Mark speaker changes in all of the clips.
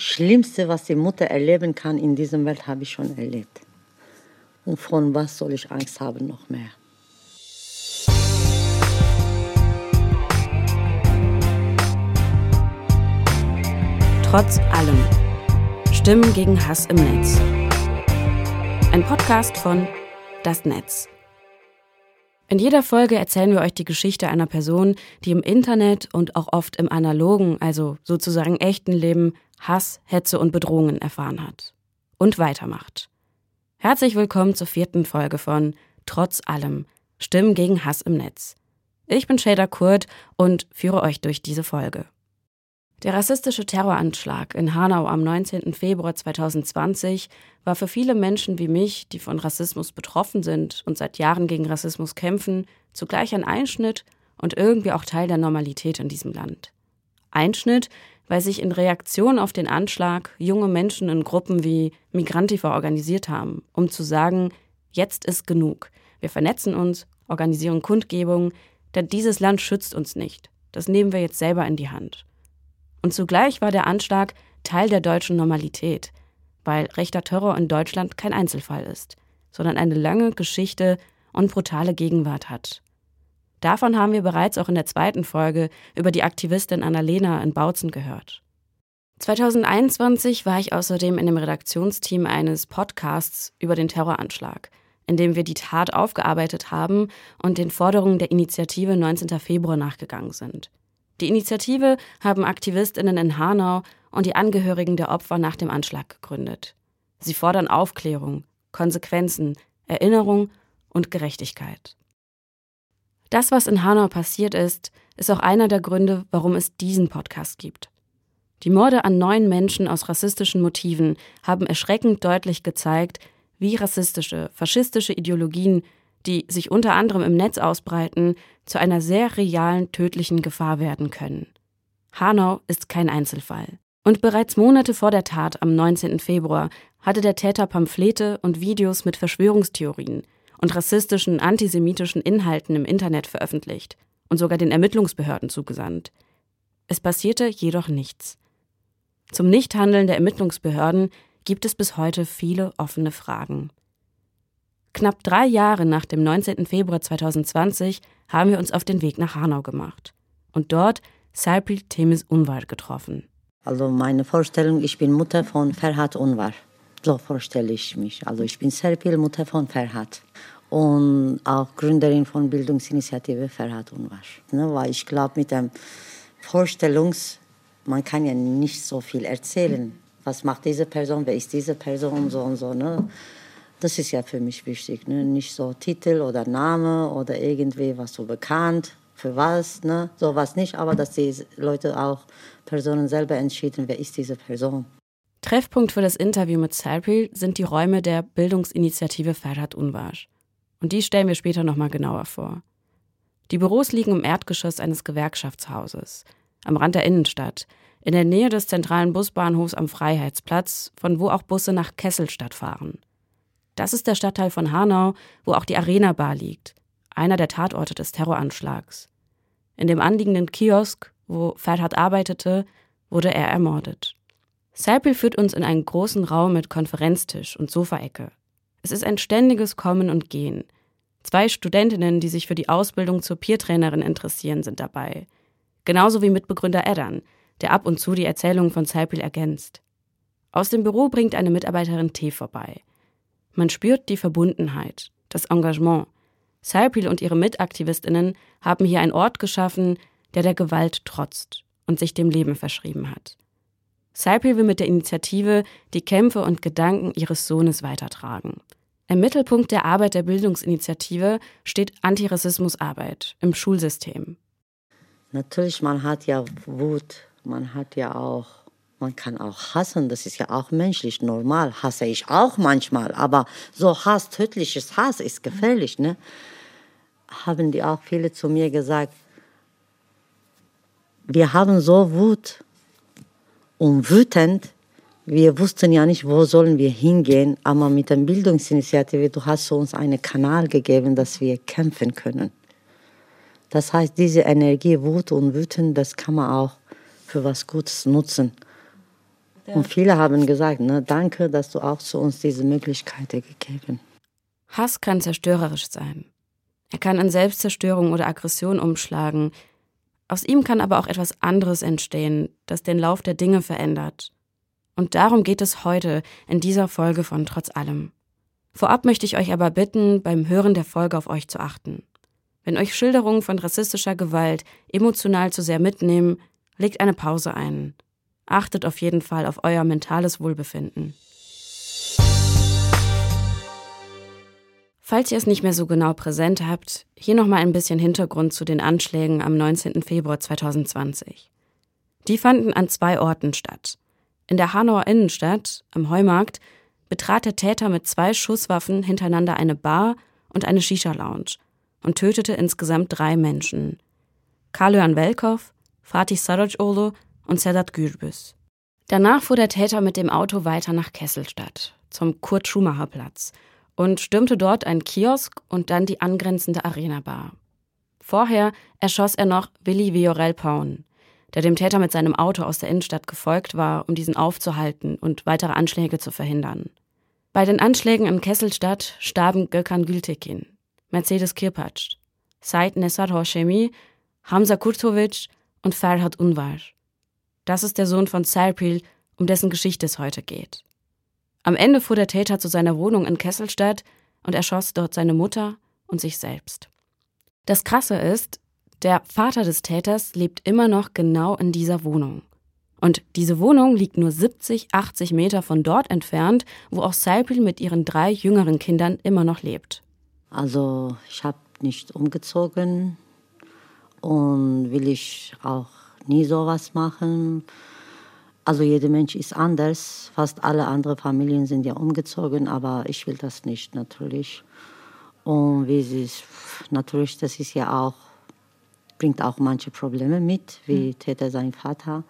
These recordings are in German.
Speaker 1: Schlimmste, was die Mutter erleben kann in dieser Welt, habe ich schon erlebt. Und von was soll ich Angst haben noch mehr?
Speaker 2: Trotz allem. Stimmen gegen Hass im Netz. Ein Podcast von Das Netz. In jeder Folge erzählen wir euch die Geschichte einer Person, die im Internet und auch oft im analogen, also sozusagen echten Leben Hass, Hetze und Bedrohungen erfahren hat. Und weitermacht. Herzlich willkommen zur vierten Folge von Trotz allem Stimmen gegen Hass im Netz. Ich bin Shader Kurt und führe euch durch diese Folge. Der rassistische Terroranschlag in Hanau am 19. Februar 2020 war für viele Menschen wie mich, die von Rassismus betroffen sind und seit Jahren gegen Rassismus kämpfen, zugleich ein Einschnitt und irgendwie auch Teil der Normalität in diesem Land. Einschnitt, weil sich in Reaktion auf den Anschlag junge Menschen in Gruppen wie Migrantifa organisiert haben, um zu sagen, jetzt ist genug. Wir vernetzen uns, organisieren Kundgebungen, denn dieses Land schützt uns nicht. Das nehmen wir jetzt selber in die Hand. Und zugleich war der Anschlag Teil der deutschen Normalität, weil rechter Terror in Deutschland kein Einzelfall ist, sondern eine lange Geschichte und brutale Gegenwart hat. Davon haben wir bereits auch in der zweiten Folge über die Aktivistin Annalena in Bautzen gehört. 2021 war ich außerdem in dem Redaktionsteam eines Podcasts über den Terroranschlag, in dem wir die Tat aufgearbeitet haben und den Forderungen der Initiative 19. Februar nachgegangen sind. Die Initiative haben Aktivistinnen in Hanau und die Angehörigen der Opfer nach dem Anschlag gegründet. Sie fordern Aufklärung, Konsequenzen, Erinnerung und Gerechtigkeit. Das, was in Hanau passiert ist, ist auch einer der Gründe, warum es diesen Podcast gibt. Die Morde an neun Menschen aus rassistischen Motiven haben erschreckend deutlich gezeigt, wie rassistische, faschistische Ideologien die sich unter anderem im Netz ausbreiten, zu einer sehr realen tödlichen Gefahr werden können. Hanau ist kein Einzelfall. Und bereits Monate vor der Tat am 19. Februar hatte der Täter Pamphlete und Videos mit Verschwörungstheorien und rassistischen, antisemitischen Inhalten im Internet veröffentlicht und sogar den Ermittlungsbehörden zugesandt. Es passierte jedoch nichts. Zum Nichthandeln der Ermittlungsbehörden gibt es bis heute viele offene Fragen. Knapp drei Jahre nach dem 19. Februar 2020 haben wir uns auf den Weg nach Hanau gemacht und dort Serpil Temis Unvar getroffen.
Speaker 1: Also meine Vorstellung, ich bin Mutter von Ferhat Unvar. So vorstelle ich mich. Also ich bin Serpil, Mutter von Ferhat und auch Gründerin von Bildungsinitiative Ferhat Unvar. Ne, weil ich glaube, mit dem Vorstellungs, man kann ja nicht so viel erzählen. Was macht diese Person, wer ist diese Person, so und so. Ne? Das ist ja für mich wichtig. Ne? Nicht so Titel oder Name oder irgendwie was so bekannt, für was, ne? sowas nicht, aber dass die Leute auch, Personen selber entschieden, wer ist diese Person.
Speaker 2: Treffpunkt für das Interview mit Sarpil sind die Räume der Bildungsinitiative Ferhat Unwasch. Und die stellen wir später nochmal genauer vor. Die Büros liegen im Erdgeschoss eines Gewerkschaftshauses, am Rand der Innenstadt, in der Nähe des zentralen Busbahnhofs am Freiheitsplatz, von wo auch Busse nach Kesselstadt fahren. Das ist der Stadtteil von Hanau, wo auch die Arena Bar liegt, einer der Tatorte des Terroranschlags. In dem anliegenden Kiosk, wo Ferhat arbeitete, wurde er ermordet. Serpil führt uns in einen großen Raum mit Konferenztisch und Sofaecke. Es ist ein ständiges Kommen und Gehen. Zwei Studentinnen, die sich für die Ausbildung zur Peertrainerin interessieren, sind dabei. Genauso wie Mitbegründer Eddern, der ab und zu die Erzählungen von Serpil ergänzt. Aus dem Büro bringt eine Mitarbeiterin Tee vorbei. Man spürt die Verbundenheit, das Engagement. Saipil und ihre Mitaktivistinnen haben hier einen Ort geschaffen, der der Gewalt trotzt und sich dem Leben verschrieben hat. Saipil will mit der Initiative die Kämpfe und Gedanken ihres Sohnes weitertragen. Im Mittelpunkt der Arbeit der Bildungsinitiative steht Antirassismusarbeit im Schulsystem.
Speaker 1: Natürlich, man hat ja Wut, man hat ja auch man kann auch hassen, das ist ja auch menschlich, normal. Hasse ich auch manchmal, aber so Hass, tödliches Hass ist gefährlich, ne? Haben die auch viele zu mir gesagt, wir haben so Wut und wütend, wir wussten ja nicht, wo sollen wir hingehen, aber mit der Bildungsinitiative, du hast uns einen Kanal gegeben, dass wir kämpfen können. Das heißt, diese Energie, Wut und Wüten, das kann man auch für was Gutes nutzen. Ja. Und viele haben gesagt, ne, danke, dass du auch zu uns diese Möglichkeit gegeben.
Speaker 2: Hass kann zerstörerisch sein. Er kann in Selbstzerstörung oder Aggression umschlagen. Aus ihm kann aber auch etwas anderes entstehen, das den Lauf der Dinge verändert. Und darum geht es heute in dieser Folge von Trotz allem. Vorab möchte ich euch aber bitten, beim Hören der Folge auf euch zu achten. Wenn euch Schilderungen von rassistischer Gewalt emotional zu sehr mitnehmen, legt eine Pause ein. Achtet auf jeden Fall auf euer mentales Wohlbefinden. Falls ihr es nicht mehr so genau präsent habt, hier nochmal ein bisschen Hintergrund zu den Anschlägen am 19. Februar 2020. Die fanden an zwei Orten statt. In der Hanauer Innenstadt, am Heumarkt, betrat der Täter mit zwei Schusswaffen hintereinander eine Bar und eine Shisha-Lounge und tötete insgesamt drei Menschen. Karl-Johan Welkow, Fatih Sarajolo und Sedat Gürbüz. Danach fuhr der Täter mit dem Auto weiter nach Kesselstadt, zum Kurt-Schumacher-Platz und stürmte dort einen Kiosk und dann die angrenzende Arena-Bar. Vorher erschoss er noch Willi Viorel Paun, der dem Täter mit seinem Auto aus der Innenstadt gefolgt war, um diesen aufzuhalten und weitere Anschläge zu verhindern. Bei den Anschlägen in Kesselstadt starben Gökhan Gültekin, Mercedes Kirpatsch, Said Nessar Hoshemi, Hamza Kurtovic und Ferhat Unvar. Das ist der Sohn von Serpil, um dessen Geschichte es heute geht. Am Ende fuhr der Täter zu seiner Wohnung in Kesselstadt und erschoss dort seine Mutter und sich selbst. Das Krasse ist, der Vater des Täters lebt immer noch genau in dieser Wohnung. Und diese Wohnung liegt nur 70, 80 Meter von dort entfernt, wo auch Saipil mit ihren drei jüngeren Kindern immer noch lebt.
Speaker 1: Also ich habe nicht umgezogen und will ich auch nie sowas machen. Also jeder Mensch ist anders. Fast alle anderen Familien sind ja umgezogen, aber ich will das nicht natürlich. Und wie sie ist, natürlich, das ist ja auch, bringt auch manche Probleme mit, wie mhm. Täter sein Vater.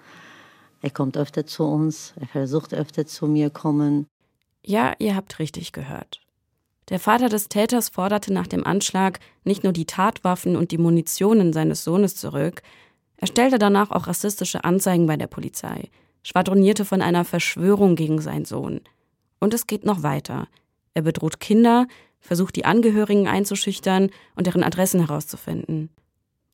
Speaker 1: Er kommt öfter zu uns, er versucht öfter zu mir kommen.
Speaker 2: Ja, ihr habt richtig gehört. Der Vater des Täters forderte nach dem Anschlag nicht nur die Tatwaffen und die Munitionen seines Sohnes zurück, er stellte danach auch rassistische Anzeigen bei der Polizei, schwadronierte von einer Verschwörung gegen seinen Sohn. Und es geht noch weiter. Er bedroht Kinder, versucht die Angehörigen einzuschüchtern und deren Adressen herauszufinden.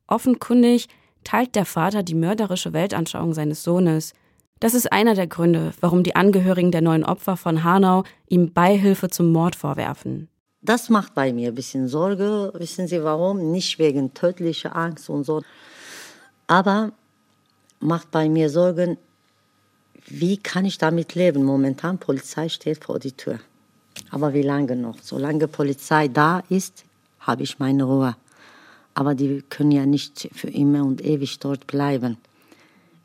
Speaker 2: Offenkundig teilt der Vater die mörderische Weltanschauung seines Sohnes. Das ist einer der Gründe, warum die Angehörigen der neuen Opfer von Hanau ihm Beihilfe zum Mord vorwerfen.
Speaker 1: Das macht bei mir ein bisschen Sorge. Wissen Sie warum? Nicht wegen tödlicher Angst und so. Aber macht bei mir Sorgen, wie kann ich damit leben? Momentan Polizei steht vor die Tür. Aber wie lange noch? Solange Polizei da ist, habe ich meine Ruhe. Aber die können ja nicht für immer und ewig dort bleiben.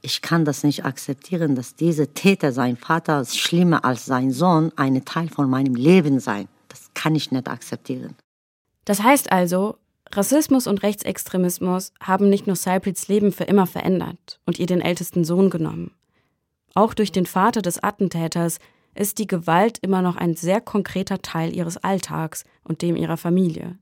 Speaker 1: Ich kann das nicht akzeptieren, dass dieser Täter, sein Vater, schlimmer als sein Sohn, ein Teil von meinem Leben sein. Das kann ich nicht akzeptieren.
Speaker 2: Das heißt also, Rassismus und Rechtsextremismus haben nicht nur Saipils Leben für immer verändert und ihr den ältesten Sohn genommen. Auch durch den Vater des Attentäters ist die Gewalt immer noch ein sehr konkreter Teil ihres Alltags und dem ihrer Familie.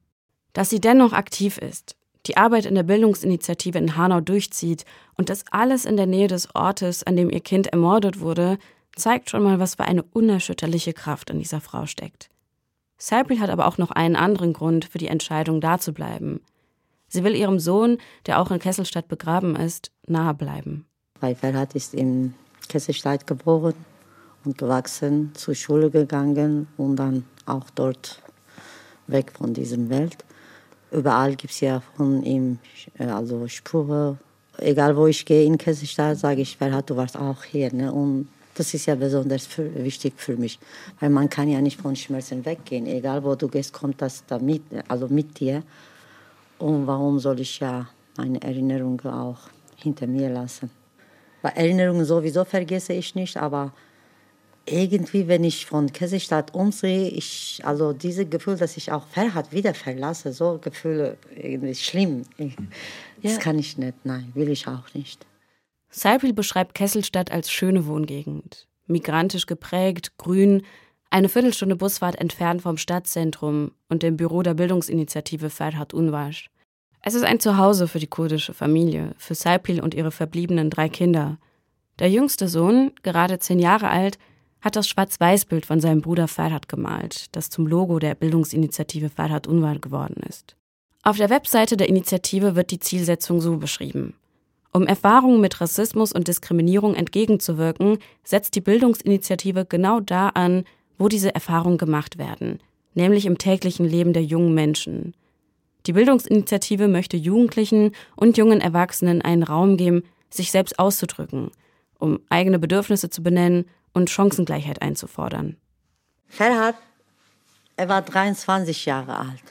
Speaker 2: Dass sie dennoch aktiv ist, die Arbeit in der Bildungsinitiative in Hanau durchzieht und das alles in der Nähe des Ortes, an dem ihr Kind ermordet wurde, zeigt schon mal, was für eine unerschütterliche Kraft in dieser Frau steckt. Saipil hat aber auch noch einen anderen Grund für die Entscheidung, da zu bleiben. Sie will ihrem Sohn, der auch in Kesselstadt begraben ist, nahe bleiben.
Speaker 1: Weil Ferhat ist in Kesselstadt geboren und gewachsen, zur Schule gegangen und dann auch dort weg von diesem Welt. Überall gibt es ja von ihm äh, also Spuren. Egal wo ich gehe in Kesselstadt, sage ich, Ferhat, du warst auch hier. Ne? Und das ist ja besonders für, wichtig für mich, weil man kann ja nicht von Schmerzen weggehen. Egal wo du gehst, kommt das da mit, also mit dir. Und warum soll ich ja meine Erinnerungen auch hinter mir lassen? Weil Erinnerungen sowieso vergesse ich nicht, aber irgendwie, wenn ich von Käsestadt umsehe, ich, also dieses Gefühl, dass ich auch Ferhat wieder verlasse, so Gefühle irgendwie schlimm. Das ja. kann ich nicht, nein, will ich auch nicht.
Speaker 2: Saipil beschreibt Kesselstadt als schöne Wohngegend. Migrantisch geprägt, grün, eine Viertelstunde Busfahrt entfernt vom Stadtzentrum und dem Büro der Bildungsinitiative Ferhat Unwasch. Es ist ein Zuhause für die kurdische Familie, für Saipil und ihre verbliebenen drei Kinder. Der jüngste Sohn, gerade zehn Jahre alt, hat das Schwarz-Weiß-Bild von seinem Bruder Ferhat gemalt, das zum Logo der Bildungsinitiative Ferhat Unwar geworden ist. Auf der Webseite der Initiative wird die Zielsetzung so beschrieben. Um Erfahrungen mit Rassismus und Diskriminierung entgegenzuwirken, setzt die Bildungsinitiative genau da an, wo diese Erfahrungen gemacht werden, nämlich im täglichen Leben der jungen Menschen. Die Bildungsinitiative möchte Jugendlichen und jungen Erwachsenen einen Raum geben, sich selbst auszudrücken, um eigene Bedürfnisse zu benennen und Chancengleichheit einzufordern.
Speaker 1: Ferhat, er war 23 Jahre alt.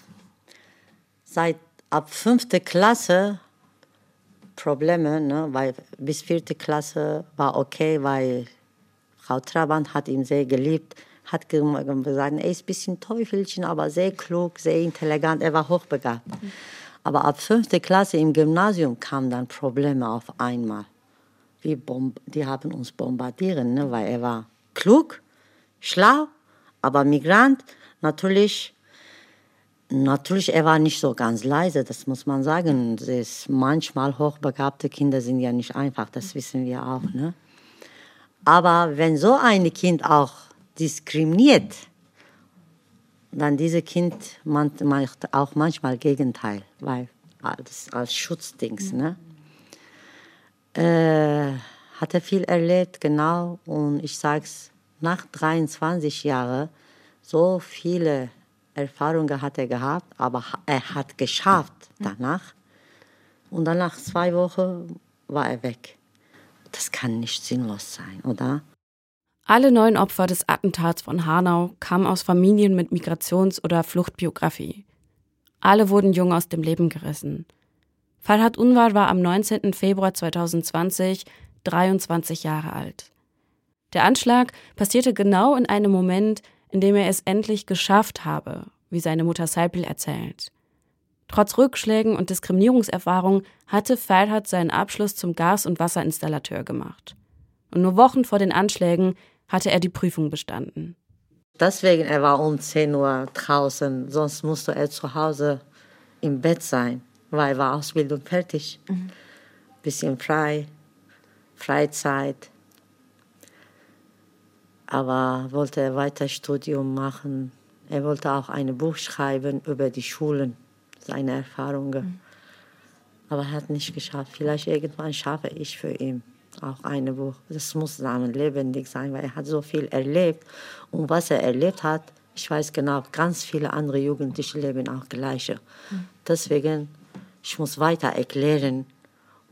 Speaker 1: Seit ab fünfte Klasse Probleme, ne, weil bis vierte Klasse war okay, weil Frau Trabant hat ihn sehr geliebt, hat gesagt, er ist ein bisschen Teufelchen, aber sehr klug, sehr intelligent, er war hochbegabt. Aber ab fünfte Klasse im Gymnasium kamen dann Probleme auf einmal. Wie die haben uns bombardiert, ne, weil er war klug, schlau, aber Migrant, natürlich Natürlich, er war nicht so ganz leise, das muss man sagen. Das manchmal hochbegabte Kinder sind ja nicht einfach, das wissen wir auch. Ne? Aber wenn so ein Kind auch diskriminiert, dann dieses Kind macht auch manchmal Gegenteil, weil als, als Schutzdings. Ne? Äh, hat er viel erlebt, genau. Und ich sage es, nach 23 Jahren so viele Erfahrungen hat er gehabt, aber er hat geschafft danach. Und dann nach zwei Wochen war er weg. Das kann nicht sinnlos sein, oder?
Speaker 2: Alle neun Opfer des Attentats von Hanau kamen aus Familien mit Migrations- oder Fluchtbiografie. Alle wurden jung aus dem Leben gerissen. Falhat Unwar war am 19. Februar 2020 23 Jahre alt. Der Anschlag passierte genau in einem Moment, in dem er es endlich geschafft habe, wie seine Mutter Saipil erzählt. Trotz Rückschlägen und Diskriminierungserfahrung hatte Ferhat seinen Abschluss zum Gas- und Wasserinstallateur gemacht. Und nur Wochen vor den Anschlägen hatte er die Prüfung bestanden.
Speaker 1: Deswegen er war um 10 Uhr draußen, sonst musste er zu Hause im Bett sein, weil war Ausbildung fertig. Mhm. Bisschen frei, Freizeit aber wollte weiter Studium machen. Er wollte auch ein Buch schreiben über die Schulen, seine Erfahrungen. Mhm. Aber er hat nicht geschafft. Vielleicht irgendwann schaffe ich für ihn auch ein Buch. Das muss lebendig sein, weil er hat so viel erlebt. Und was er erlebt hat, ich weiß genau, ganz viele andere Jugendliche leben auch gleiche. Deswegen, ich muss weiter erklären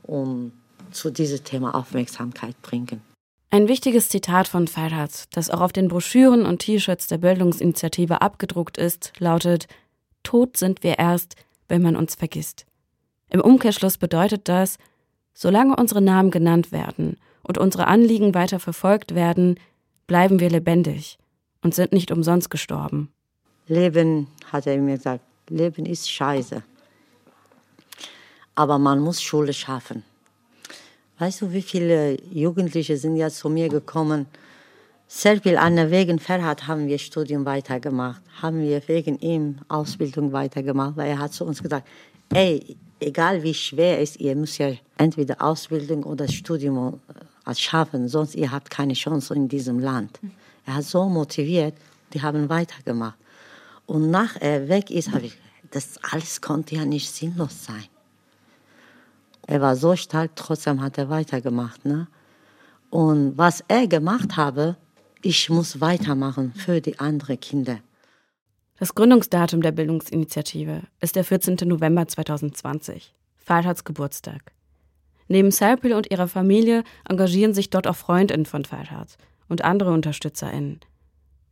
Speaker 1: und zu diesem Thema Aufmerksamkeit bringen.
Speaker 2: Ein wichtiges Zitat von Ferhat, das auch auf den Broschüren und T-Shirts der Bildungsinitiative abgedruckt ist, lautet: Tot sind wir erst, wenn man uns vergisst. Im Umkehrschluss bedeutet das, solange unsere Namen genannt werden und unsere Anliegen weiter verfolgt werden, bleiben wir lebendig und sind nicht umsonst gestorben.
Speaker 1: Leben, hat er mir gesagt, Leben ist scheiße. Aber man muss Schule schaffen. Weißt du, wie viele Jugendliche sind jetzt zu mir gekommen? Serpil Anna wegen Ferhat haben wir Studium weitergemacht, haben wir wegen ihm Ausbildung weitergemacht, weil er hat zu uns gesagt, ey, egal wie schwer es ist, ihr müsst ja entweder Ausbildung oder Studium äh, schaffen, sonst ihr habt keine Chance in diesem Land. Er hat so motiviert, die haben weitergemacht. Und nach er weg ist, habe ich, das alles konnte ja nicht sinnlos sein. Er war so stark, trotzdem hat er weitergemacht. Ne? Und was er gemacht habe, ich muss weitermachen für die anderen Kinder.
Speaker 2: Das Gründungsdatum der Bildungsinitiative ist der 14. November 2020, Farhads Geburtstag. Neben Serpil und ihrer Familie engagieren sich dort auch Freundinnen von Farhad und andere UnterstützerInnen.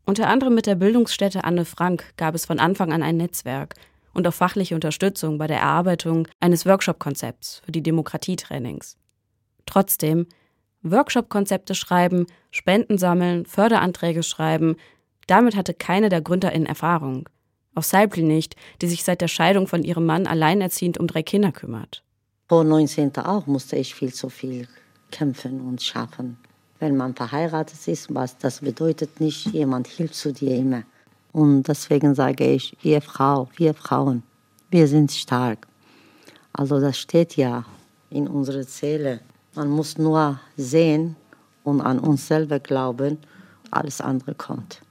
Speaker 2: Unter anderem mit der Bildungsstätte Anne Frank gab es von Anfang an ein Netzwerk, und auf fachliche Unterstützung bei der Erarbeitung eines Workshop-Konzepts für die Demokratietrainings. Trotzdem, Workshop-Konzepte schreiben, Spenden sammeln, Förderanträge schreiben, damit hatte keine der GründerInnen Erfahrung. Auch Saibli nicht, die sich seit der Scheidung von ihrem Mann alleinerziehend um drei Kinder kümmert.
Speaker 1: Vor 19. auch musste ich viel zu viel kämpfen und schaffen. Wenn man verheiratet ist, was das bedeutet nicht, jemand hilft zu dir immer. Und deswegen sage ich, ihr Frau, wir Frauen, wir sind stark. Also das steht ja in unserer Seele. Man muss nur sehen und an uns selber glauben, alles andere kommt.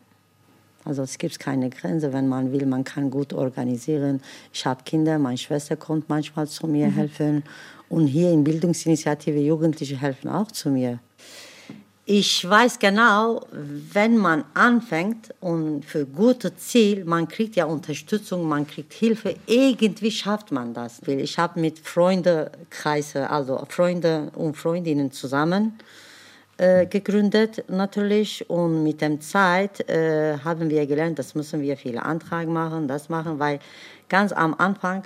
Speaker 1: Also es gibt keine Grenze, wenn man will, man kann gut organisieren. Ich habe Kinder, meine Schwester kommt manchmal zu mir mhm. helfen und hier in Bildungsinitiative Jugendliche helfen auch zu mir. Ich weiß genau, wenn man anfängt und für gute Ziel, man kriegt ja Unterstützung, man kriegt Hilfe, irgendwie schafft man das. Ich habe mit Freundekreise, also Freunde und Freundinnen zusammen äh, gegründet natürlich und mit der Zeit äh, haben wir gelernt, das müssen wir viele Anträge machen, das machen, weil ganz am Anfang,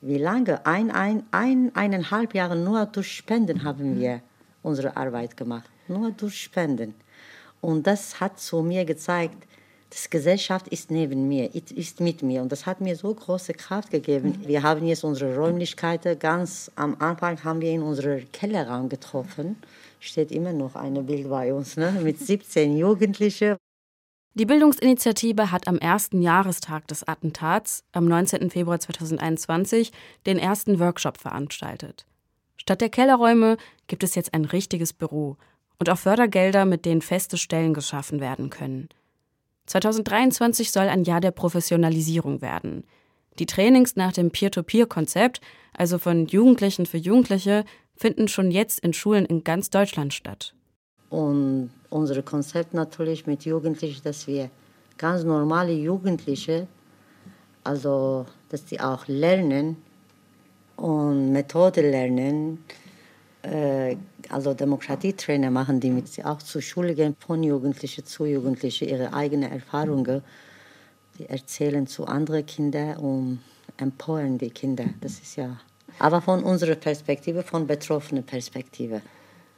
Speaker 1: wie lange? Ein, ein, ein, eineinhalb Jahre nur durch Spenden haben wir unsere Arbeit gemacht nur durch Spenden. Und das hat zu mir gezeigt, die Gesellschaft ist neben mir, ist mit mir. Und das hat mir so große Kraft gegeben. Wir haben jetzt unsere Räumlichkeiten. Ganz am Anfang haben wir in unserem Kellerraum getroffen. Steht immer noch ein Bild bei uns, ne? mit 17 Jugendlichen.
Speaker 2: Die Bildungsinitiative hat am ersten Jahrestag des Attentats, am 19. Februar 2021, den ersten Workshop veranstaltet. Statt der Kellerräume gibt es jetzt ein richtiges Büro und auch Fördergelder, mit denen feste Stellen geschaffen werden können. 2023 soll ein Jahr der Professionalisierung werden. Die Trainings nach dem Peer-to-Peer-Konzept, also von Jugendlichen für Jugendliche, finden schon jetzt in Schulen in ganz Deutschland statt.
Speaker 1: Und unser Konzept natürlich mit Jugendlichen, dass wir ganz normale Jugendliche, also dass die auch lernen und Methode lernen, äh, also Demokratietrainer machen, die mit sie auch zur Schule gehen, von Jugendlichen zu Jugendlichen, ihre eigenen Erfahrungen. Die erzählen zu anderen Kindern und empowern die Kinder. Das ist ja. Aber von unserer Perspektive, von betroffener Perspektive.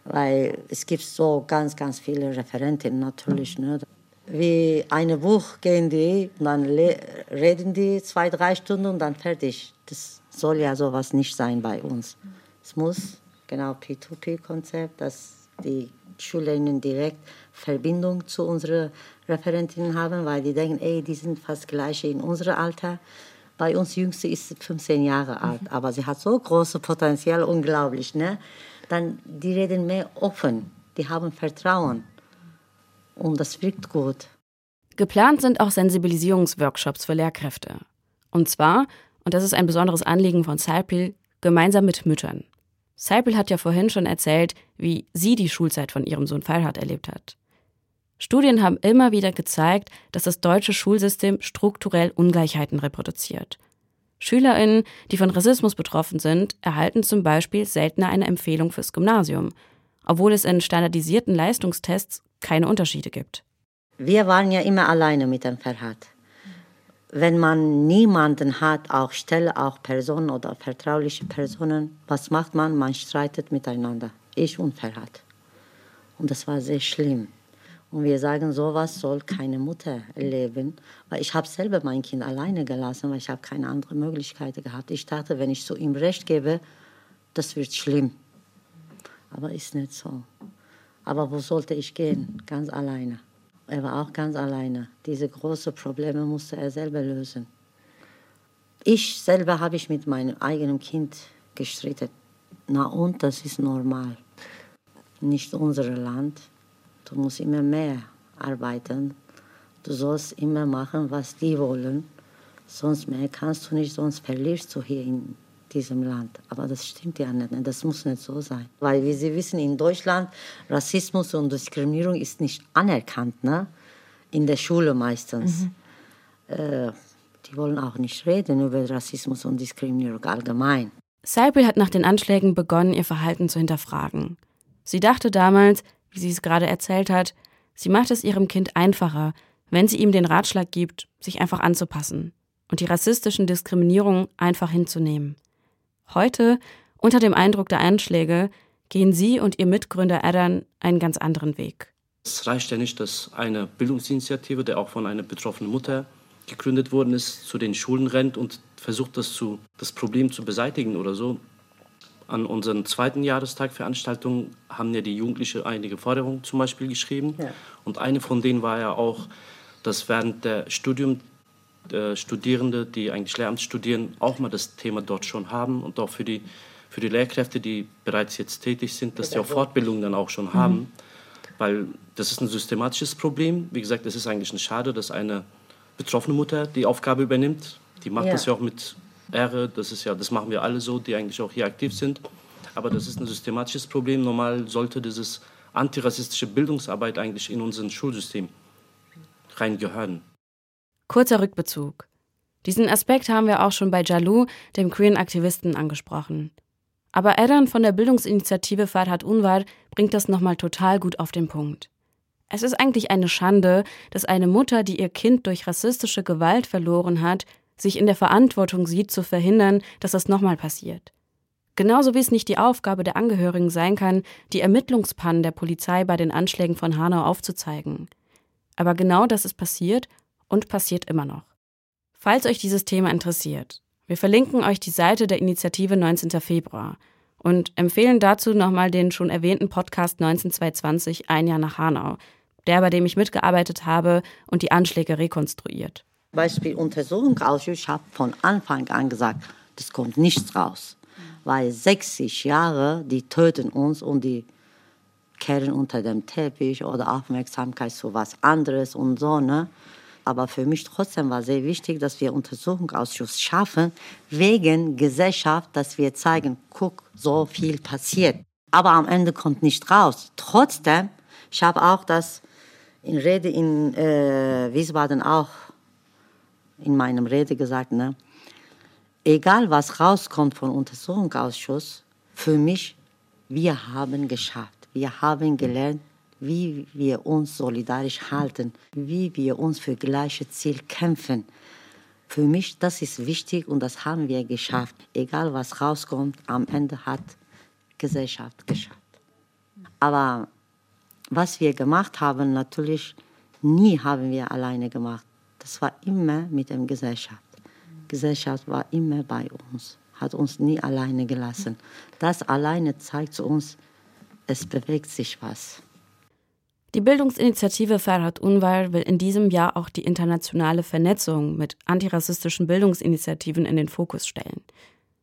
Speaker 1: Weil es gibt so ganz, ganz viele Referenten natürlich. Ne? Wie ein Buch gehen die, dann reden die zwei, drei Stunden und dann fertig. Das soll ja sowas nicht sein bei uns. Es muss genau P2P-Konzept, dass die Schülerinnen direkt Verbindung zu unseren Referentinnen haben, weil die denken, ey, die sind fast gleich in unserem Alter. Bei uns Jüngste ist 15 Jahre alt, aber sie hat so großes Potenzial, unglaublich. Ne? Dann die reden mehr offen, die haben Vertrauen und das wirkt gut.
Speaker 2: Geplant sind auch Sensibilisierungsworkshops für Lehrkräfte. Und zwar, und das ist ein besonderes Anliegen von Saipil, gemeinsam mit Müttern. Seipel hat ja vorhin schon erzählt, wie sie die Schulzeit von ihrem Sohn Farhad erlebt hat. Studien haben immer wieder gezeigt, dass das deutsche Schulsystem strukturell Ungleichheiten reproduziert. SchülerInnen, die von Rassismus betroffen sind, erhalten zum Beispiel seltener eine Empfehlung fürs Gymnasium, obwohl es in standardisierten Leistungstests keine Unterschiede gibt.
Speaker 1: Wir waren ja immer alleine mit dem Farhad wenn man niemanden hat, auch Stelle, auch Personen oder vertrauliche Personen, was macht man? Man streitet miteinander. Ich und Ferhat. Und das war sehr schlimm. Und wir sagen, sowas soll keine Mutter erleben. Weil ich habe selber mein Kind alleine gelassen, weil ich habe keine andere Möglichkeit gehabt. Ich dachte, wenn ich zu ihm Recht gebe, das wird schlimm. Aber ist nicht so. Aber wo sollte ich gehen? Ganz alleine. Er war auch ganz alleine. Diese großen Probleme musste er selber lösen. Ich selber habe ich mit meinem eigenen Kind gestritten. Na und, das ist normal. Nicht unser Land. Du musst immer mehr arbeiten. Du sollst immer machen, was die wollen. Sonst mehr kannst du nicht, sonst verlierst du hier in diesem Land. Aber das stimmt ja nicht. Ne? Das muss nicht so sein. Weil, wie Sie wissen, in Deutschland Rassismus und Diskriminierung ist nicht anerkannt. Ne? In der Schule meistens. Mhm. Äh, die wollen auch nicht reden über Rassismus und Diskriminierung allgemein.
Speaker 2: Saibri hat nach den Anschlägen begonnen, ihr Verhalten zu hinterfragen. Sie dachte damals, wie sie es gerade erzählt hat, sie macht es ihrem Kind einfacher, wenn sie ihm den Ratschlag gibt, sich einfach anzupassen und die rassistischen Diskriminierungen einfach hinzunehmen. Heute, unter dem Eindruck der Anschläge, gehen sie und ihr Mitgründer Adam einen ganz anderen Weg.
Speaker 3: Es reicht ja nicht, dass eine Bildungsinitiative, der auch von einer betroffenen Mutter gegründet worden ist, zu den Schulen rennt und versucht, das, zu, das Problem zu beseitigen oder so. An unseren zweiten Jahrestagveranstaltungen haben ja die Jugendlichen einige Forderungen zum Beispiel geschrieben. Ja. Und eine von denen war ja auch, dass während der Studium äh, Studierende, die eigentlich Lehramt studieren, auch mal das Thema dort schon haben und auch für die, für die Lehrkräfte, die bereits jetzt tätig sind, dass die auch Fortbildungen dann auch schon mhm. haben. weil das ist ein systematisches Problem. Wie gesagt, es ist eigentlich ein Schade, dass eine betroffene Mutter die Aufgabe übernimmt. Die macht ja. das ja auch mit Ehre, das ist ja, das machen wir alle so, die eigentlich auch hier aktiv sind. Aber das ist ein systematisches Problem. Normal sollte dieses antirassistische Bildungsarbeit eigentlich in unser Schulsystem reingehören.
Speaker 2: Kurzer Rückbezug. Diesen Aspekt haben wir auch schon bei Jalou, dem queeren Aktivisten, angesprochen. Aber Edan von der Bildungsinitiative Farhat Unvar bringt das nochmal total gut auf den Punkt. Es ist eigentlich eine Schande, dass eine Mutter, die ihr Kind durch rassistische Gewalt verloren hat, sich in der Verantwortung sieht, zu verhindern, dass das nochmal passiert. Genauso wie es nicht die Aufgabe der Angehörigen sein kann, die Ermittlungspannen der Polizei bei den Anschlägen von Hanau aufzuzeigen. Aber genau das ist passiert und passiert immer noch. Falls euch dieses Thema interessiert, wir verlinken euch die Seite der Initiative 19. Februar und empfehlen dazu nochmal den schon erwähnten Podcast 1920 Ein Jahr nach Hanau, der, bei dem ich mitgearbeitet habe und die Anschläge rekonstruiert.
Speaker 1: Beispiel Untersuchungsausschuss, ich habe von Anfang an gesagt, das kommt nichts raus. Weil 60 Jahre, die töten uns und die kehren unter dem Teppich oder Aufmerksamkeit zu was anderes und so. Ne? Aber für mich trotzdem war sehr wichtig, dass wir Untersuchungsausschuss schaffen, wegen Gesellschaft, dass wir zeigen, guck, so viel passiert. Aber am Ende kommt nicht raus. Trotzdem, ich habe auch das in Rede in äh, Wiesbaden auch in meinem Rede gesagt, ne? egal was rauskommt vom Untersuchungsausschuss, für mich, wir haben geschafft. Wir haben gelernt, wie wir uns solidarisch halten, wie wir uns für gleiche Ziel kämpfen. Für mich, das ist wichtig und das haben wir geschafft. Egal was rauskommt, am Ende hat Gesellschaft geschafft. Aber was wir gemacht haben, natürlich nie haben wir alleine gemacht. Das war immer mit der Gesellschaft. Die Gesellschaft war immer bei uns, hat uns nie alleine gelassen. Das alleine zeigt uns, es bewegt sich was.
Speaker 2: Die Bildungsinitiative Ferhat Unvar will in diesem Jahr auch die internationale Vernetzung mit antirassistischen Bildungsinitiativen in den Fokus stellen.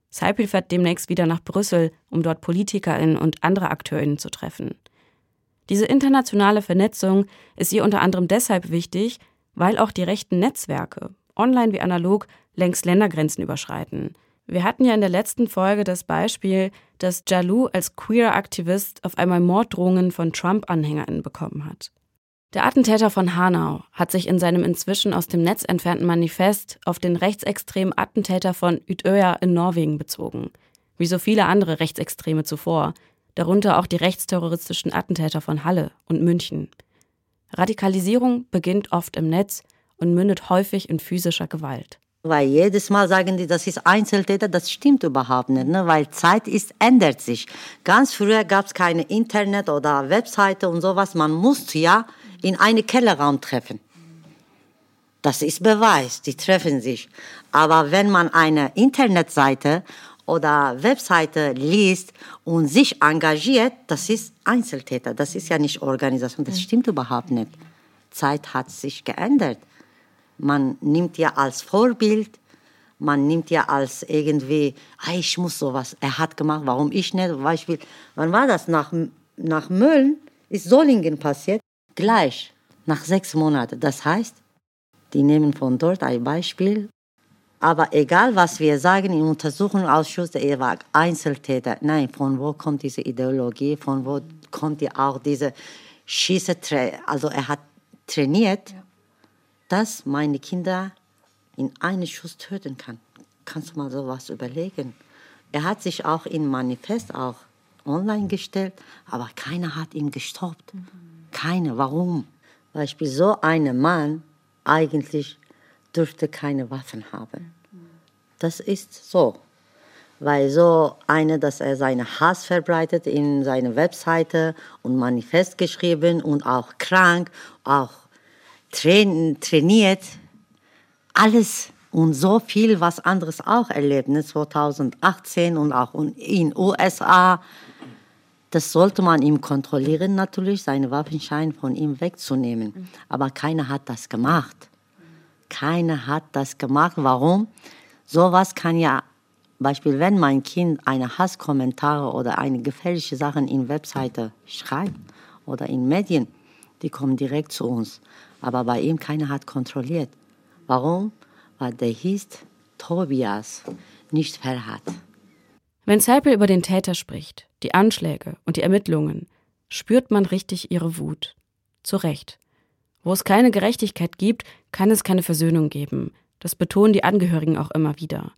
Speaker 2: Saipil fährt demnächst wieder nach Brüssel, um dort PolitikerInnen und andere AkteurInnen zu treffen. Diese internationale Vernetzung ist ihr unter anderem deshalb wichtig, weil auch die rechten Netzwerke, online wie analog, längst Ländergrenzen überschreiten. Wir hatten ja in der letzten Folge das Beispiel, dass Jalou als queer Aktivist auf einmal Morddrohungen von Trump-AnhängerInnen bekommen hat. Der Attentäter von Hanau hat sich in seinem inzwischen aus dem Netz entfernten Manifest auf den rechtsextremen Attentäter von Utøya in Norwegen bezogen, wie so viele andere Rechtsextreme zuvor, darunter auch die rechtsterroristischen Attentäter von Halle und München. Radikalisierung beginnt oft im Netz und mündet häufig in physischer Gewalt.
Speaker 1: Weil jedes Mal sagen die, das ist Einzeltäter, das stimmt überhaupt nicht, ne? weil Zeit ist, ändert sich. Ganz früher gab es keine Internet oder Webseite und sowas, man musste ja in einen Kellerraum treffen. Das ist Beweis, die treffen sich. Aber wenn man eine Internetseite oder Webseite liest und sich engagiert, das ist Einzeltäter, das ist ja nicht Organisation, das stimmt überhaupt nicht. Zeit hat sich geändert. Man nimmt ja als Vorbild, man nimmt ja als irgendwie, ah, ich muss sowas, er hat gemacht, warum ich nicht? Beispiel, wann war das? Nach, nach Mölln ist Solingen passiert, gleich, nach sechs Monaten. Das heißt, die nehmen von dort ein Beispiel aber egal, was wir sagen im Untersuchungsausschuss, er war Einzeltäter. Nein, von wo kommt diese Ideologie? Von wo kommt die auch diese Schieße? Also er hat trainiert, ja. dass meine Kinder in einem Schuss töten kann. Kannst du mal sowas überlegen? Er hat sich auch im Manifest auch online gestellt, aber keiner hat ihn gestoppt. Mhm. Keiner. Warum? Beispiel so ein Mann eigentlich dürfte keine Waffen haben. Das ist so. Weil so eine, dass er seinen Hass verbreitet in seine Webseite und Manifest geschrieben und auch krank, auch trainiert, alles und so viel was anderes auch erlebt, ne? 2018 und auch in USA. Das sollte man ihm kontrollieren natürlich, seinen Waffenschein von ihm wegzunehmen. Aber keiner hat das gemacht. Keiner hat das gemacht. Warum? Sowas kann ja, Beispiel, wenn mein Kind eine Hasskommentare oder eine gefährliche Sachen in Webseite schreibt oder in Medien, die kommen direkt zu uns. Aber bei ihm keiner hat kontrolliert. Warum? Weil der hieß Tobias, nicht Ferhat.
Speaker 2: Wenn Seipel über den Täter spricht, die Anschläge und die Ermittlungen, spürt man richtig ihre Wut. Zu Recht. Wo es keine Gerechtigkeit gibt, kann es keine Versöhnung geben. Das betonen die Angehörigen auch immer wieder.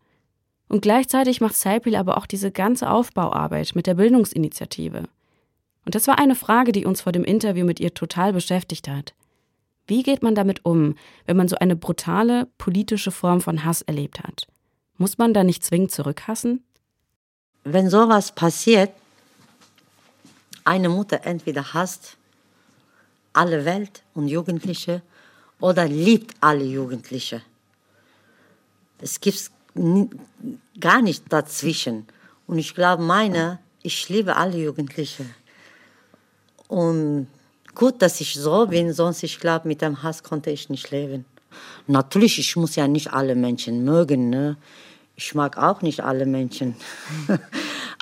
Speaker 2: Und gleichzeitig macht Seipel aber auch diese ganze Aufbauarbeit mit der Bildungsinitiative. Und das war eine Frage, die uns vor dem Interview mit ihr total beschäftigt hat. Wie geht man damit um, wenn man so eine brutale politische Form von Hass erlebt hat? Muss man da nicht zwingend zurückhassen?
Speaker 1: Wenn sowas passiert, eine Mutter entweder hasst alle Welt und Jugendliche oder liebt alle Jugendliche. Es gibt gar nicht dazwischen. Und ich glaube, meine, ich liebe alle Jugendliche. Und gut, dass ich so bin, sonst, ich glaube, mit dem Hass konnte ich nicht leben. Natürlich, ich muss ja nicht alle Menschen mögen. Ne? Ich mag auch nicht alle Menschen.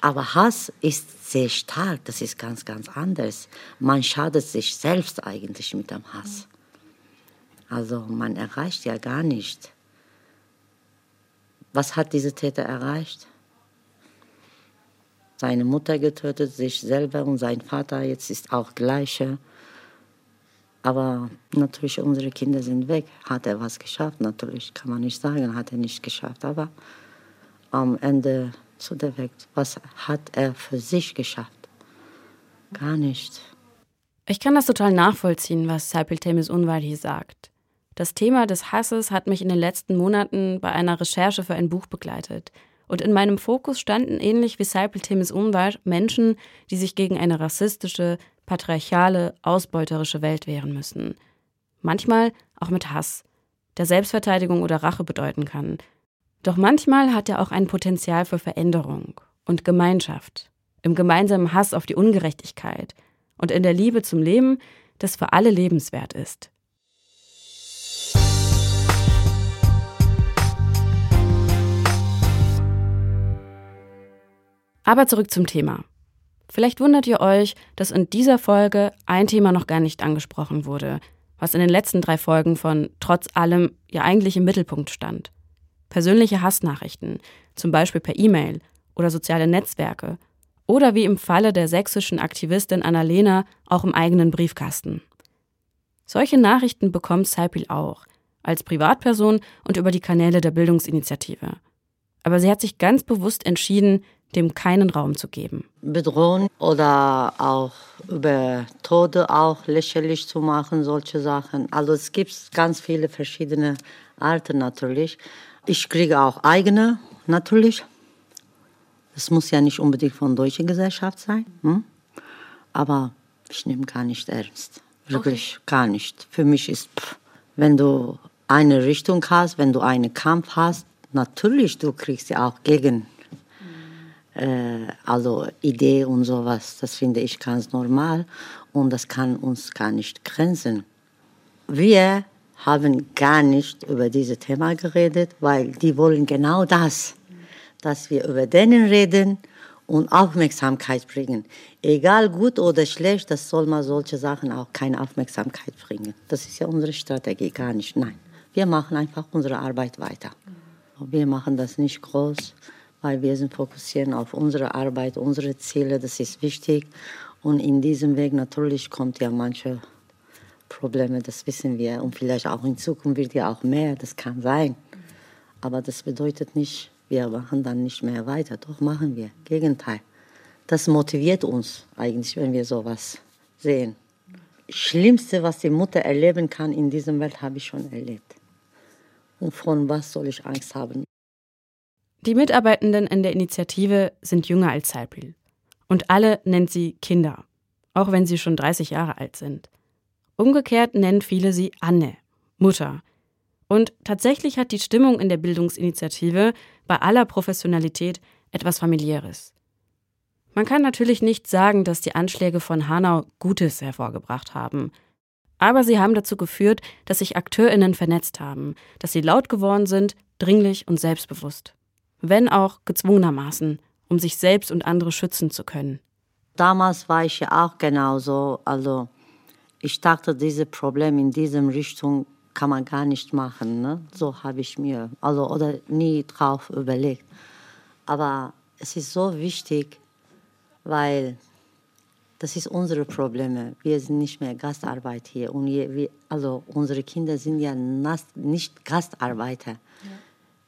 Speaker 1: Aber Hass ist sehr stark, das ist ganz, ganz anders. Man schadet sich selbst eigentlich mit dem Hass. Also man erreicht ja gar nicht. Was hat dieser Täter erreicht? Seine Mutter getötet, sich selber und sein Vater jetzt ist auch gleiche. Aber natürlich, unsere Kinder sind weg. Hat er was geschafft? Natürlich kann man nicht sagen, hat er nicht geschafft. Aber am Ende zu der Welt, was hat er für sich geschafft? Gar nicht.
Speaker 2: Ich kann das total nachvollziehen, was Saipil Temis Unwadi sagt. Das Thema des Hasses hat mich in den letzten Monaten bei einer Recherche für ein Buch begleitet. Und in meinem Fokus standen ähnlich wie Saipel Temis Unwald Menschen, die sich gegen eine rassistische, patriarchale, ausbeuterische Welt wehren müssen. Manchmal auch mit Hass, der Selbstverteidigung oder Rache bedeuten kann. Doch manchmal hat er auch ein Potenzial für Veränderung und Gemeinschaft, im gemeinsamen Hass auf die Ungerechtigkeit und in der Liebe zum Leben, das für alle lebenswert ist. Aber zurück zum Thema. Vielleicht wundert ihr euch, dass in dieser Folge ein Thema noch gar nicht angesprochen wurde, was in den letzten drei Folgen von Trotz allem ja eigentlich im Mittelpunkt stand. Persönliche Hassnachrichten, zum Beispiel per E-Mail oder soziale Netzwerke oder wie im Falle der sächsischen Aktivistin Annalena auch im eigenen Briefkasten. Solche Nachrichten bekommt Saipil auch, als Privatperson und über die Kanäle der Bildungsinitiative. Aber sie hat sich ganz bewusst entschieden, dem keinen Raum zu geben.
Speaker 1: Bedrohen oder auch über Tode auch lächerlich zu machen, solche Sachen. Also es gibt ganz viele verschiedene Arten natürlich. Ich kriege auch eigene natürlich. Es muss ja nicht unbedingt von deutscher Gesellschaft sein. Hm? Aber ich nehme gar nicht ernst. Wirklich okay. gar nicht. Für mich ist, pff, wenn du eine Richtung hast, wenn du einen Kampf hast, natürlich du kriegst ja auch gegen äh, also Idee und sowas, das finde ich ganz normal und das kann uns gar nicht grenzen. Wir haben gar nicht über dieses Thema geredet, weil die wollen genau das, dass wir über denen reden und Aufmerksamkeit bringen. Egal gut oder schlecht, das soll mal solche Sachen auch keine Aufmerksamkeit bringen. Das ist ja unsere Strategie, gar nicht. Nein, wir machen einfach unsere Arbeit weiter. Wir machen das nicht groß weil wir sind fokussieren auf unsere Arbeit, unsere Ziele, das ist wichtig. Und in diesem Weg natürlich kommt ja manche Probleme, das wissen wir. Und vielleicht auch in Zukunft wird ja auch mehr, das kann sein. Aber das bedeutet nicht, wir machen dann nicht mehr weiter. Doch machen wir. Gegenteil. Das motiviert uns eigentlich, wenn wir sowas sehen. Schlimmste, was die Mutter erleben kann in dieser Welt, habe ich schon erlebt. Und von was soll ich Angst haben?
Speaker 2: Die Mitarbeitenden in der Initiative sind jünger als Saipil. Und alle nennt sie Kinder, auch wenn sie schon 30 Jahre alt sind. Umgekehrt nennen viele sie Anne, Mutter. Und tatsächlich hat die Stimmung in der Bildungsinitiative bei aller Professionalität etwas familiäres. Man kann natürlich nicht sagen, dass die Anschläge von Hanau Gutes hervorgebracht haben. Aber sie haben dazu geführt, dass sich AkteurInnen vernetzt haben, dass sie laut geworden sind, dringlich und selbstbewusst wenn auch gezwungenermaßen, um sich selbst und andere schützen zu können.
Speaker 1: damals war ich ja auch genauso. Also ich dachte, diese Probleme in diesem Richtung kann man gar nicht machen. Ne? So habe ich mir also oder nie drauf überlegt. Aber es ist so wichtig, weil das ist unsere Probleme. Wir sind nicht mehr Gastarbeit hier und wir, also unsere Kinder sind ja nicht Gastarbeiter. Ja.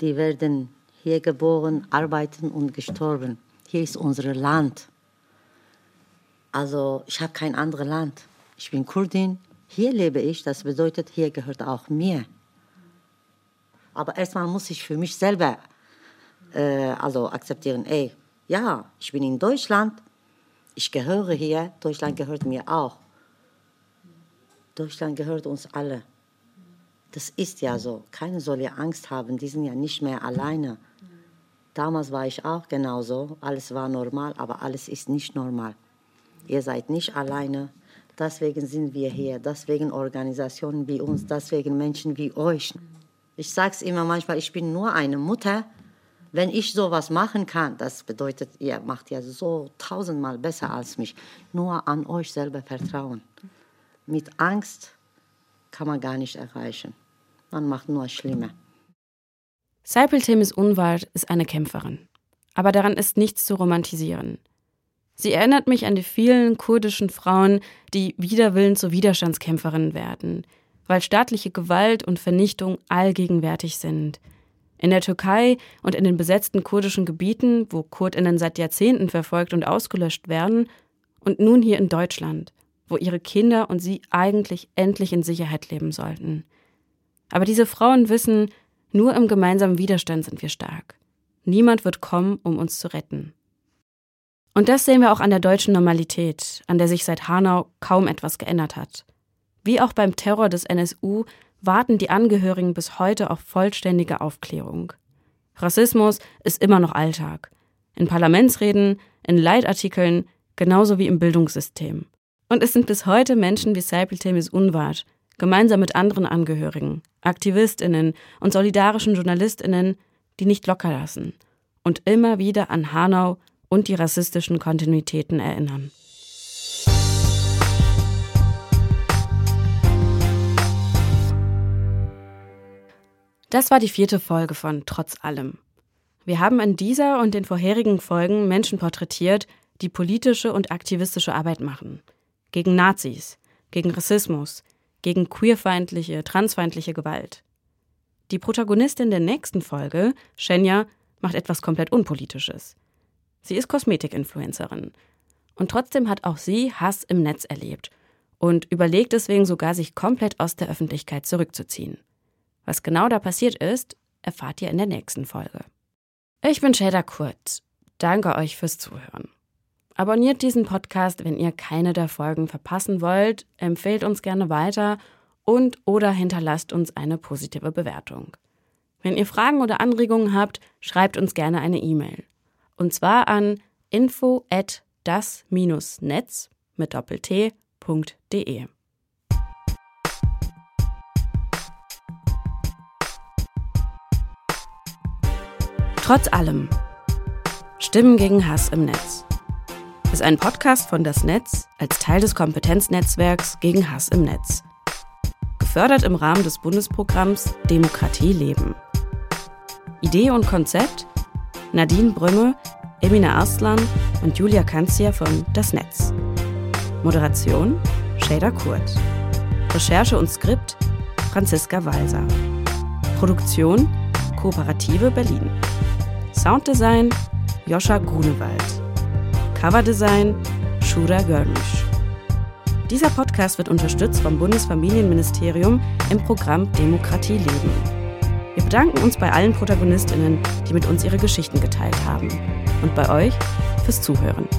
Speaker 1: Die werden hier geboren, arbeiten und gestorben. Hier ist unser Land. Also ich habe kein anderes Land. Ich bin Kurdin, hier lebe ich, das bedeutet, hier gehört auch mir. Aber erstmal muss ich für mich selber äh, also akzeptieren, ey, ja, ich bin in Deutschland, ich gehöre hier, Deutschland gehört mir auch. Deutschland gehört uns alle. Das ist ja so. Keiner soll ja Angst haben, die sind ja nicht mehr alleine. Damals war ich auch genauso. Alles war normal, aber alles ist nicht normal. Ihr seid nicht alleine. Deswegen sind wir hier. Deswegen Organisationen wie uns. Deswegen Menschen wie euch. Ich sage es immer manchmal, ich bin nur eine Mutter. Wenn ich sowas machen kann, das bedeutet, ihr macht ja so tausendmal besser als mich. Nur an euch selber vertrauen. Mit Angst kann man gar nicht erreichen. Man macht nur schlimmer.
Speaker 2: Seipel Temis Unwald ist eine Kämpferin. Aber daran ist nichts zu romantisieren. Sie erinnert mich an die vielen kurdischen Frauen, die wider Willen zu Widerstandskämpferinnen werden, weil staatliche Gewalt und Vernichtung allgegenwärtig sind. In der Türkei und in den besetzten kurdischen Gebieten, wo Kurdinnen seit Jahrzehnten verfolgt und ausgelöscht werden, und nun hier in Deutschland, wo ihre Kinder und sie eigentlich endlich in Sicherheit leben sollten. Aber diese Frauen wissen, nur im gemeinsamen Widerstand sind wir stark. Niemand wird kommen, um uns zu retten. Und das sehen wir auch an der deutschen Normalität, an der sich seit Hanau kaum etwas geändert hat. Wie auch beim Terror des NSU warten die Angehörigen bis heute auf vollständige Aufklärung. Rassismus ist immer noch Alltag. In Parlamentsreden, in Leitartikeln, genauso wie im Bildungssystem. Und es sind bis heute Menschen wie Saipel Temis Unwart, gemeinsam mit anderen Angehörigen, Aktivistinnen und solidarischen Journalistinnen, die nicht locker lassen und immer wieder an Hanau und die rassistischen Kontinuitäten erinnern. Das war die vierte Folge von Trotz allem. Wir haben in dieser und den vorherigen Folgen Menschen porträtiert, die politische und aktivistische Arbeit machen. Gegen Nazis, gegen Rassismus, gegen queerfeindliche, transfeindliche Gewalt. Die Protagonistin der nächsten Folge, Shenya, macht etwas komplett Unpolitisches. Sie ist Kosmetik-Influencerin. Und trotzdem hat auch sie Hass im Netz erlebt und überlegt deswegen sogar, sich komplett aus der Öffentlichkeit zurückzuziehen. Was genau da passiert ist, erfahrt ihr in der nächsten Folge. Ich bin Shader Kurt. Danke euch fürs Zuhören. Abonniert diesen Podcast, wenn ihr keine der Folgen verpassen wollt, empfehlt uns gerne weiter und oder hinterlasst uns eine positive Bewertung. Wenn ihr Fragen oder Anregungen habt, schreibt uns gerne eine E-Mail. Und zwar an info at das-netz mit doppelt-t.de. Trotz allem. Stimmen gegen Hass im Netz ist ein Podcast von Das Netz als Teil des Kompetenznetzwerks gegen Hass im Netz. Gefördert im Rahmen des Bundesprogramms Demokratie leben. Idee und Konzept Nadine Brümme, Emina Arslan und Julia Kanzia von Das Netz. Moderation Shader Kurt. Recherche und Skript Franziska Walser. Produktion Kooperative Berlin. Sounddesign Joscha Grunewald. Coverdesign Shura Görmisch. Dieser Podcast wird unterstützt vom Bundesfamilienministerium im Programm Demokratie leben. Wir bedanken uns bei allen Protagonistinnen, die mit uns ihre Geschichten geteilt haben. Und bei euch fürs Zuhören.